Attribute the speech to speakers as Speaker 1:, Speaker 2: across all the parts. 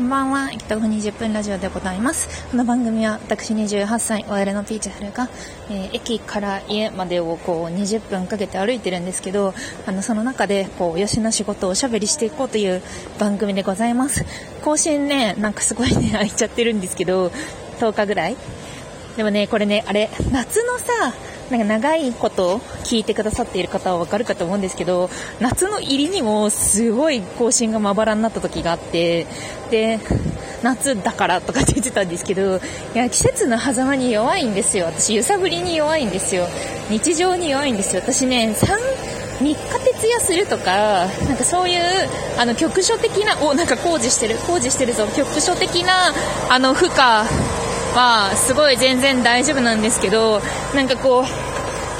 Speaker 1: こんばんは。北国20分ラジオでございます。この番組は私28歳、OL のピーチフルが、えー、駅から家までをこう20分かけて歩いてるんですけど、あの、その中でこう、よしな仕事をおしゃべりしていこうという番組でございます。更新ね、なんかすごいね、空いちゃってるんですけど、10日ぐらいでもね、これね、あれ、夏のさ、なんか長いこと聞いてくださっている方はわかるかと思うんですけど、夏の入りにもすごい更新がまばらになった時があって、で、夏だからとかって言ってたんですけど、いや、季節の狭間に弱いんですよ。私、揺さぶりに弱いんですよ。日常に弱いんですよ。私ね、3、3日徹夜するとか、なんかそういう、あの、局所的な、お、なんか工事してる、工事してるぞ、局所的な、あの、負荷は、すごい全然大丈夫なんですけど、なんかこう、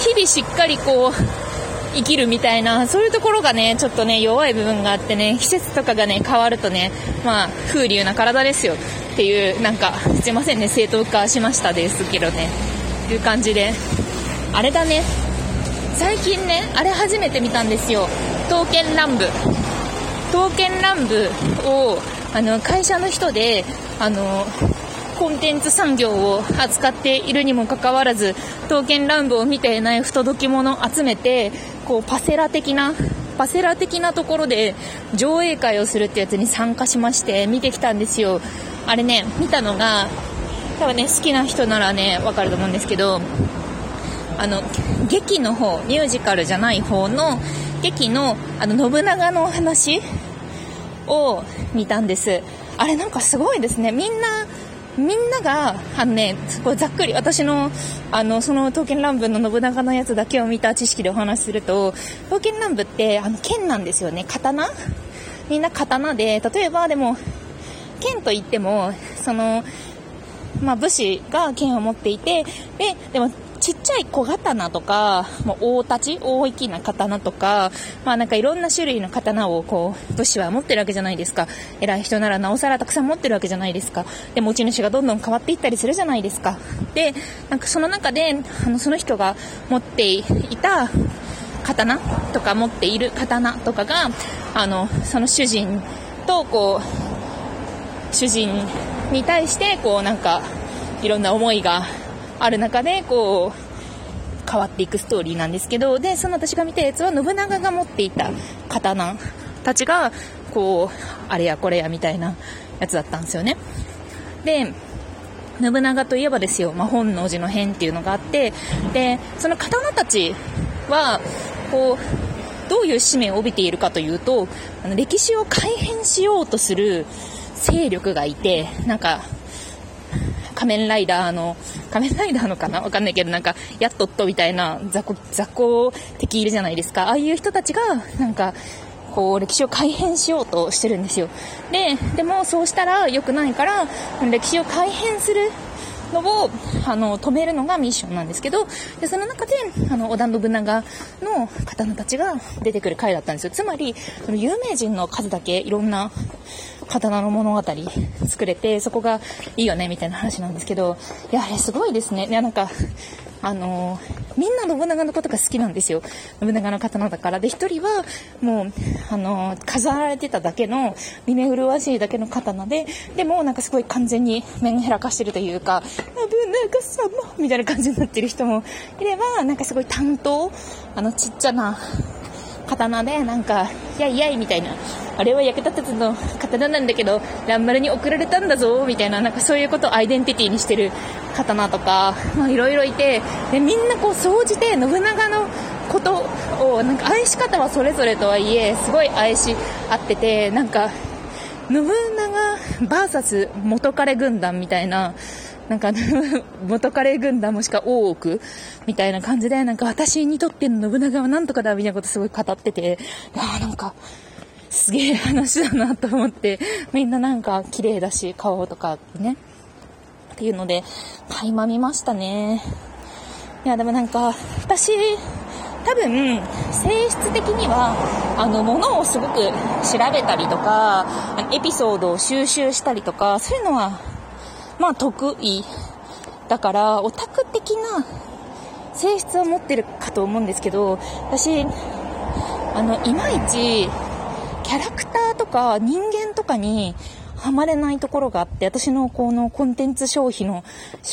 Speaker 1: 日々しっかりこう、生きるみたいな、そういうところがね、ちょっとね、弱い部分があってね、季節とかがね、変わるとね、まあ、風流な体ですよっていう、なんか、すいませんね、正当化しましたですけどね、いう感じで、あれだね、最近ね、あれ初めて見たんですよ。刀剣乱舞。刀剣乱舞を、あの、会社の人で、あの、コンテンツ産業を扱っているにもかかわらず、刀剣乱舞を見ていない不届き者を集めて、こう、パセラ的な、パセラ的なところで上映会をするってやつに参加しまして見てきたんですよ。あれね、見たのが、多分ね、好きな人ならね、わかると思うんですけど、あの、劇の方、ミュージカルじゃない方の、劇の、あの、信長の話を見たんです。あれなんかすごいですね。みんな、みんなが、あのね、これざっくり私の、あの、その刀剣乱舞の信長のやつだけを見た知識でお話しすると、刀剣乱舞って、あの、剣なんですよね。刀？みんな刀で、例えばでも、剣といっても、その、まあ、武士が剣を持っていて、で、でも、ちっちゃい小刀とか、もう大立ち、大きな刀とか、まあなんかいろんな種類の刀をこう、武士は持ってるわけじゃないですか。偉い人ならなおさらたくさん持ってるわけじゃないですか。で、持ち主がどんどん変わっていったりするじゃないですか。で、なんかその中で、あの、その人が持っていた刀とか持っている刀とかが、あの、その主人とこう、主人に対して、こうなんか、いろんな思いがある中で、こう、変わっていくストーリーなんですけど、で、その私が見たやつは信長が持っていた刀たちが、こう、あれやこれやみたいなやつだったんですよね。で、信長といえばですよ、まあ、本能寺の変っていうのがあって、で、その刀たちは、こう、どういう使命を帯びているかというと、あの歴史を改変しようとする勢力がいて、なんか、仮面ライダーの、仮面ライダーのかな？わかんないけど、なんか、やっとっとみたいな雑魚、雑魚敵いるじゃないですか。ああいう人たちが、なんか、こう、歴史を改変しようとしてるんですよ。で、でもそうしたら良くないから、歴史を改変するのを、あの、止めるのがミッションなんですけど、で、その中で、あの、織田信長の刀たちが出てくる回だったんですよ。つまり、その有名人の数だけいろんな刀の物語作れて、そこがいいよね、みたいな話なんですけど、いや、あれすごいですね。いや、なんか、あのみんな信長のことが好きなんですよ。信長の刀だから。で、一人は、もう、あの飾られてただけの、見目麗しいだけの刀で、でも、なんかすごい完全に面へらかしてるというか、信長様みたいな感じになってる人もいれば、なんかすごい担当、あの、ちっちゃな、刀で、なんか、やいやいみたいな、あれは役立たずの刀なんだけど、乱丸に送られたんだぞ、みたいな、なんかそういうことをアイデンティティにしてる刀とか、まあいろいろいて、で、みんなこう、総じて信長のことを、なんか愛し方はそれぞれとはいえ、すごい愛し合ってて、なんか、信長 VS 元彼軍団みたいな、なんか、元カレ軍団もしくは大奥みたいな感じで、なんか私にとっての信長はなんとかだみたいなことすごい語ってて、ああ、なんか、すげえ話だなと思って、みんななんか綺麗だし、顔とかね。っていうので、垣間見ましたね。いや、でもなんか、私、多分、性質的には、あの、ものをすごく調べたりとか、エピソードを収集したりとか、そういうのはまあ得意だからオタク的な性質を持ってるかと思うんですけど私あのいまいちキャラクターとか人間とかにハマれないところがあって、私のこのコンテンツ消費の思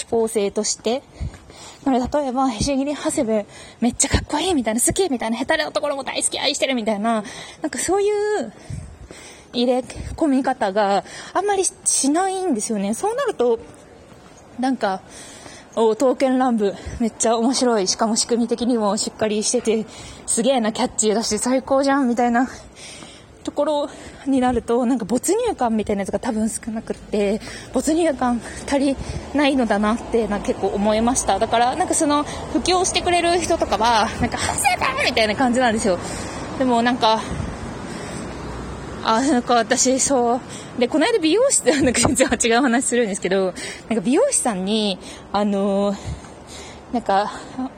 Speaker 1: 考性として、なので、例えば、へし切り長谷部、めっちゃかっこいいみたいな、好きみたいな、下手なところも大好き、愛してるみたいな、なんかそういう入れ込み方があんまりしないんですよね。そうなると、なんか、お刀剣乱舞、めっちゃ面白い。しかも仕組み的にもしっかりしてて、すげえな、キャッチーだし、最高じゃん、みたいなところになると、なんか没入感みたいなやつが多分少なくって、没入感足りないのだなってな結構思いました。だから、なんかその、布教してくれる人とかは、なんか、反省だみたいな感じなんですよ。でもなんか、あ、なんか私、そう。で、この間美容師、なんか全然違う話するんですけど、なんか美容師さんに、あのなんか、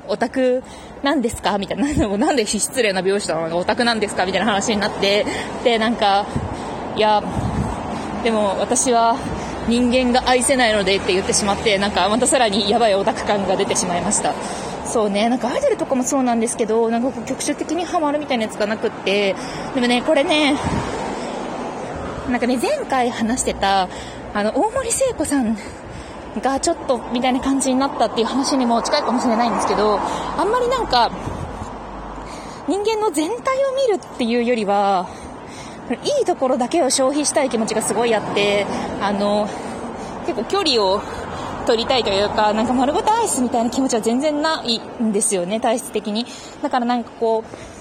Speaker 1: オタクなんですか？みたいな、なんで失礼な美容師さんがオタクなんですか？みたいな話になって、で、なんか、いや、でも私は人間が愛せないのでって言ってしまって、なんかまたさらにやばいオタク感が出てしまいました。そうね、なんかアイドルとかもそうなんですけど、なんか局所的にハマるみたいなやつがなくって、でもね、これね、なんかね、前回話してた、あの、大森聖子さんがちょっとみたいな感じになったっていう話にも近いかもしれないんですけど、あんまりなんか、人間の全体を見るっていうよりは、いいところだけを消費したい気持ちがすごいあって、あの、結構距離を取りたいというか、なんか丸ごとアイスみたいな気持ちは全然ないんですよね、体質的に。だからなんかこう、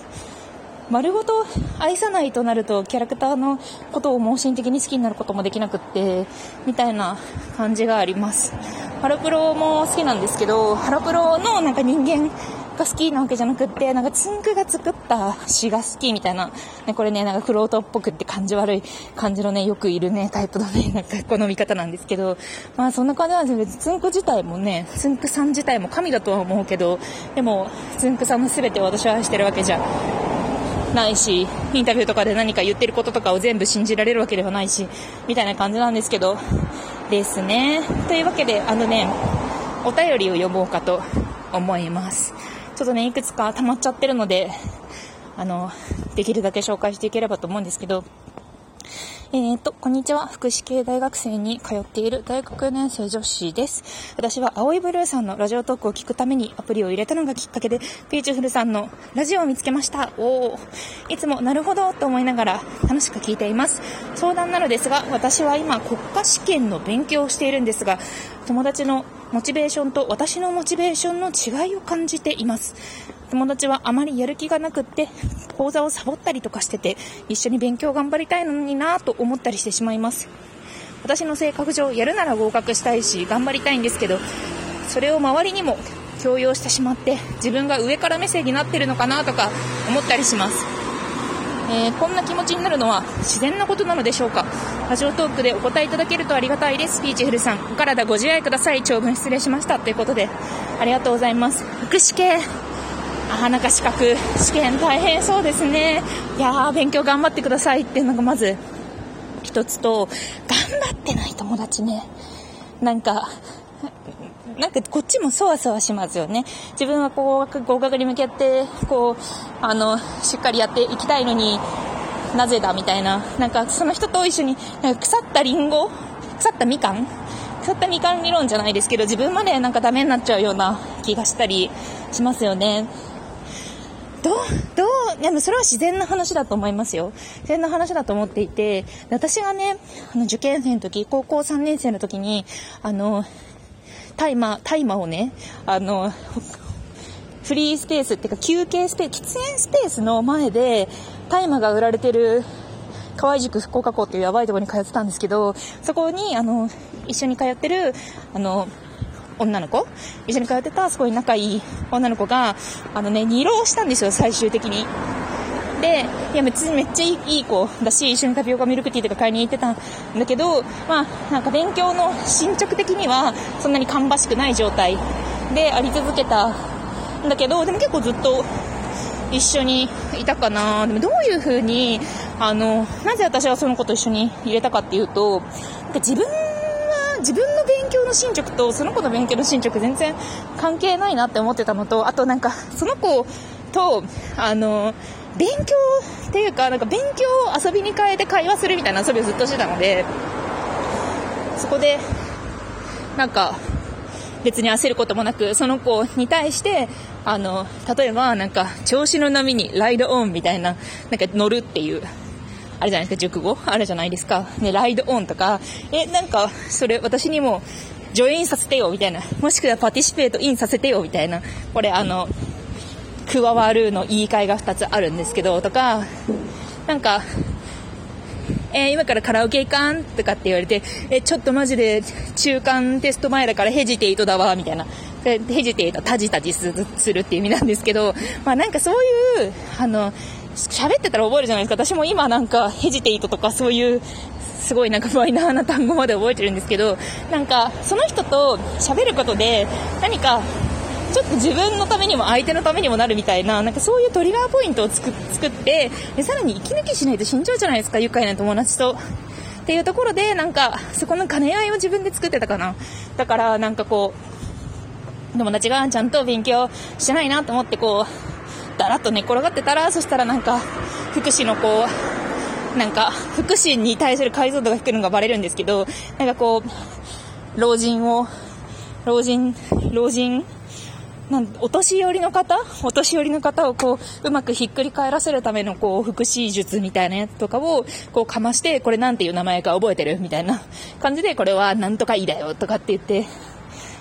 Speaker 1: 丸ごと愛さないとなるとキャラクターのことを盲信的に好きになることもできなくってみたいな感じがあります。ハロプロも好きなんですけどハロプロのなんか人間が好きなわけじゃなくってなんかつんくが作った詩が好きみたいな、ね、これねなんかフロートっぽくって感じ悪い感じのねよくいるねタイプのね なんか好み方なんですけどまあそんな感じなんですよ別につんく自体もねつんくさん自体も神だとは思うけどでもつんくさんの全てを私は愛してるわけじゃないし、インタビューとかで何か言ってることとかを全部信じられるわけではないし、みたいな感じなんですけど、ですね。というわけで、あのね、お便りを読もうかと思います。ちょっとね、いくつか溜まっちゃってるので、あの、できるだけ紹介していければと思うんですけど、えーと、こんにちは。福祉系大学生に通っている大学4年生女子です。私は青いブルーさんのラジオトークを聞くためにアプリを入れたのがきっかけで、ピーチフルさんのラジオを見つけました。おお。いつもなるほどと思いながら楽しく聞いています。相談なのですが、私は今国家試験の勉強をしているんですが、友達のモチベーションと私のモチベーションの違いを感じています。友達はあまりやる気がなくって講座をサボったりとかしてて一緒に勉強頑張りたいのになぁと思ったりしてしまいます私の性格上やるなら合格したいし頑張りたいんですけどそれを周りにも強要してしまって自分が上から目線になってるのかなとか思ったりします、えー、こんな気持ちになるのは自然なことなのでしょうか？ラジオトークでお答えいただけるとありがたいです。ピーチフルさんお体ご自愛ください。長文失礼しました。ということでありがとうございます。福祉系。あなんか資格試験大変そうですね。いやー勉強頑張ってくださいっていうのがまず一つと頑張ってない友達ね。なんかなんかこっちもそわそわしますよね。自分はこう合格に向けて、こう、あの、しっかりやっていきたいのになぜだみたいな。なんかその人と一緒に、なんか腐ったリンゴ腐ったみかん腐ったみかん理論じゃないですけど、自分までなんかダメになっちゃうような気がしたりしますよね。どう、どう、でもそれは自然な話だと思いますよ。自然な話だと思っていて、私がね、あの受験生の時、高校3年生の時に、あの、大麻、大麻をね、あの、フリースペースっていうか休憩スペース、喫煙スペースの前で大麻が売られてる河合塾福岡校っていうやばいところに通ってたんですけど、そこに、あの、一緒に通ってる、あの、女の子一緒に通ってたすごい仲いい女の子が、あのね、二浪したんですよ、最終的に。で、いや、別にめっちゃいい子だし、一緒にタピオカミルクティーとか買いに行ってたんだけど、まあ、なんか勉強の進捗的には、そんなに芳しくない状態であり続けたんだけど、でも結構ずっと一緒にいたかな。でもどういう風に、あの、なぜ私はその子と一緒に入れたかっていうと、なんか自分は自分の勉強の進捗とその子の勉強の進捗全然関係ないなって思ってたのと、あとなんかその子と、あの、勉強っていうか、なんか勉強を遊びに変えて会話するみたいな遊びをずっとしてたので、そこで、なんか、別に焦ることもなく、その子に対して、あの、例えばなんか、調子の波にライドオンみたいな、なんか乗るっていう、あれじゃないですか、熟語？あるじゃないですか。ね、ライドオンとか、え、なんか、それ私にも、ジョインさせてよ、みたいな。もしくはパティシペートインさせてよ、みたいな。これ、あの、加わるの言い換えが2つあるんですけど、とか、なんか、えー、今からカラオケ行かんとかって言われて、え、ちょっとマジで中間テスト前だからヘジテイトだわ、みたいな。ヘジテイト、タジタジするっていう意味なんですけど、まあなんかそういう、あの、喋ってたら覚えるじゃないですか。私も今なんかヘジテイトとかそういうすごいなんかマイナーな単語まで覚えてるんですけど、なんかその人と喋ることで何かちょっと自分のためにも相手のためにもなるみたいな、なんかそういうトリガーポイントを作って、でさらに息抜きしないと死んじゃうじゃないですか、愉快な友達と。っていうところで、なんか、そこの兼ね合いを自分で作ってたかな。だから、なんかこう、友達がちゃんと勉強してないなと思ってこう、だらっと寝転がってたら、そしたらなんか、福祉のこう、なんか、福祉に対する解像度が低いのがバレるんですけど、なんかこう、老人を、老人、老人なんお年寄りの方？お年寄りの方をこう、うまくひっくり返らせるためのこう、福祉術みたいなやつとかを、こうかまして、これなんていう名前か覚えてるみたいな 感じで、これはなんとかいいだよとかって言って、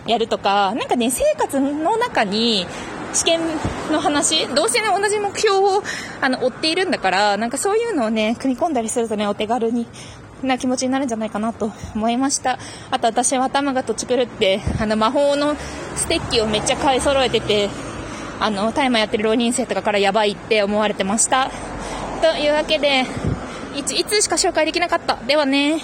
Speaker 1: やるとか、なんかね、生活の中に、試験の話、どうせね、同じ目標を、あの、追っているんだから、なんかそういうのをね、組み込んだりするとね、お手軽にな気持ちになるんじゃないかなと思いました。あと私は頭が土地狂って、あの魔法のステッキをめっちゃ買い揃えてて、あの、大麻やってる浪人生とかからやばいって思われてました。というわけで、いつ、いつしか紹介できなかった。ではね。